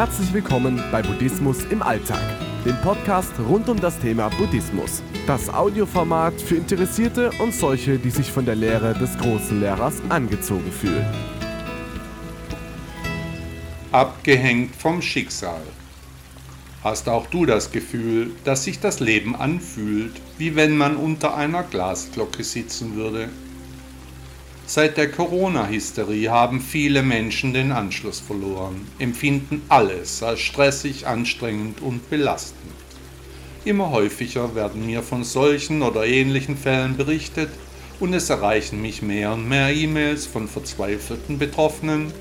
Herzlich willkommen bei Buddhismus im Alltag, dem Podcast rund um das Thema Buddhismus. Das Audioformat für Interessierte und solche, die sich von der Lehre des großen Lehrers angezogen fühlen. Abgehängt vom Schicksal. Hast auch du das Gefühl, dass sich das Leben anfühlt, wie wenn man unter einer Glasglocke sitzen würde? Seit der Corona-Hysterie haben viele Menschen den Anschluss verloren, empfinden alles als stressig, anstrengend und belastend. Immer häufiger werden mir von solchen oder ähnlichen Fällen berichtet und es erreichen mich mehr und mehr E-Mails von verzweifelten Betroffenen,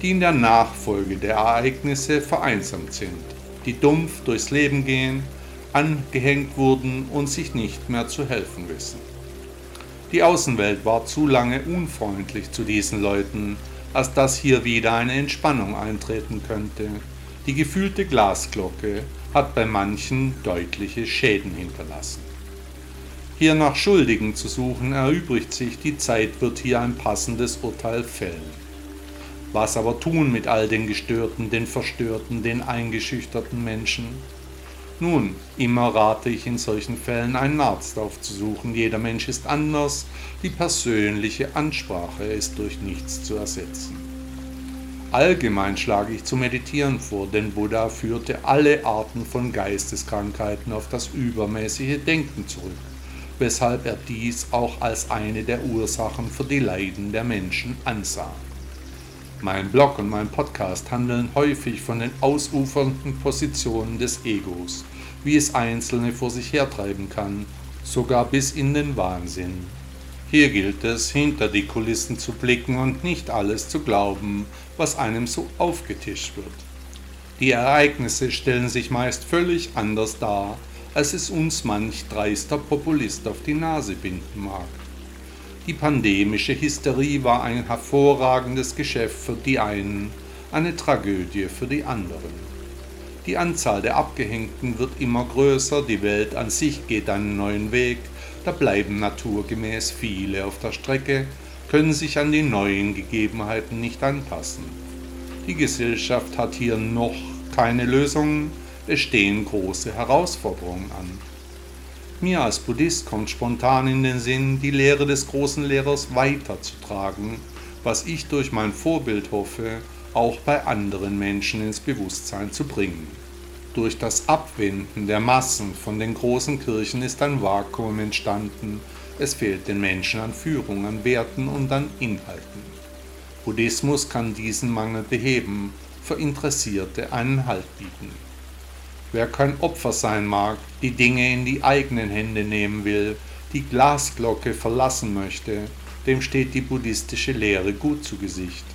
die in der Nachfolge der Ereignisse vereinsamt sind, die dumpf durchs Leben gehen, angehängt wurden und sich nicht mehr zu helfen wissen. Die Außenwelt war zu lange unfreundlich zu diesen Leuten, als dass hier wieder eine Entspannung eintreten könnte. Die gefühlte Glasglocke hat bei manchen deutliche Schäden hinterlassen. Hier nach Schuldigen zu suchen erübrigt sich, die Zeit wird hier ein passendes Urteil fällen. Was aber tun mit all den gestörten, den verstörten, den eingeschüchterten Menschen? Nun, immer rate ich in solchen Fällen einen Arzt aufzusuchen. Jeder Mensch ist anders, die persönliche Ansprache ist durch nichts zu ersetzen. Allgemein schlage ich zu meditieren vor, denn Buddha führte alle Arten von Geisteskrankheiten auf das übermäßige Denken zurück, weshalb er dies auch als eine der Ursachen für die Leiden der Menschen ansah. Mein Blog und mein Podcast handeln häufig von den ausufernden Positionen des Egos, wie es Einzelne vor sich hertreiben kann, sogar bis in den Wahnsinn. Hier gilt es, hinter die Kulissen zu blicken und nicht alles zu glauben, was einem so aufgetischt wird. Die Ereignisse stellen sich meist völlig anders dar, als es uns manch dreister Populist auf die Nase binden mag. Die pandemische Hysterie war ein hervorragendes Geschäft für die einen, eine Tragödie für die anderen. Die Anzahl der Abgehängten wird immer größer, die Welt an sich geht einen neuen Weg, da bleiben naturgemäß viele auf der Strecke, können sich an die neuen Gegebenheiten nicht anpassen. Die Gesellschaft hat hier noch keine Lösungen, es stehen große Herausforderungen an. Mir als Buddhist kommt spontan in den Sinn, die Lehre des großen Lehrers weiterzutragen, was ich durch mein Vorbild hoffe, auch bei anderen Menschen ins Bewusstsein zu bringen. Durch das Abwenden der Massen von den großen Kirchen ist ein Vakuum entstanden, es fehlt den Menschen an Führung, an Werten und an Inhalten. Buddhismus kann diesen Mangel beheben, für Interessierte einen Halt bieten. Wer kein Opfer sein mag, die Dinge in die eigenen Hände nehmen will, die Glasglocke verlassen möchte, dem steht die buddhistische Lehre gut zu Gesicht.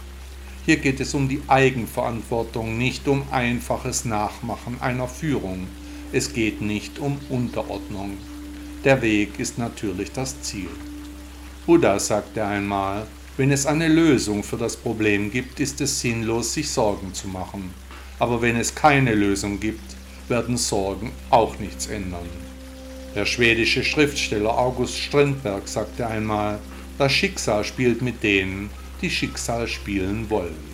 Hier geht es um die Eigenverantwortung, nicht um einfaches Nachmachen einer Führung. Es geht nicht um Unterordnung. Der Weg ist natürlich das Ziel. Buddha sagte einmal, wenn es eine Lösung für das Problem gibt, ist es sinnlos, sich Sorgen zu machen. Aber wenn es keine Lösung gibt, werden Sorgen auch nichts ändern. Der schwedische Schriftsteller August Strindberg sagte einmal, das Schicksal spielt mit denen, die Schicksal spielen wollen.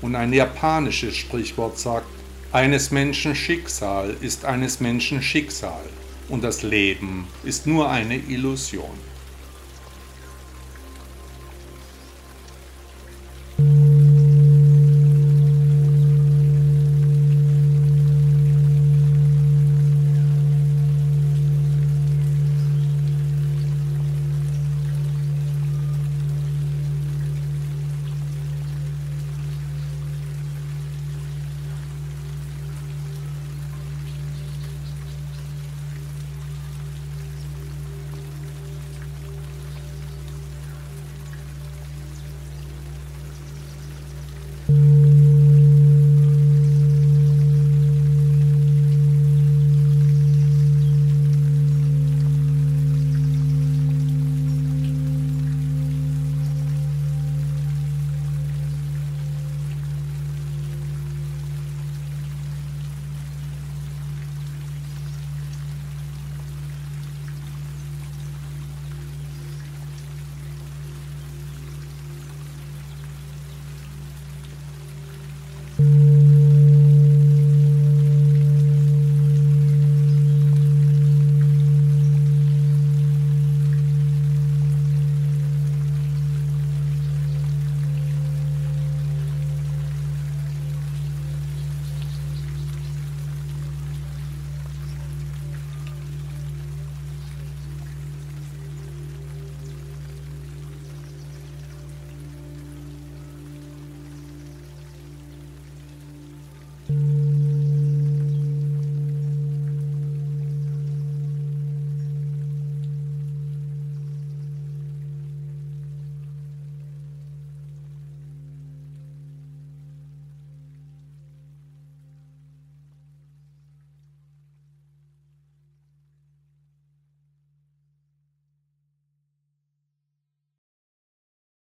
Und ein japanisches Sprichwort sagt, eines Menschen Schicksal ist eines Menschen Schicksal und das Leben ist nur eine Illusion.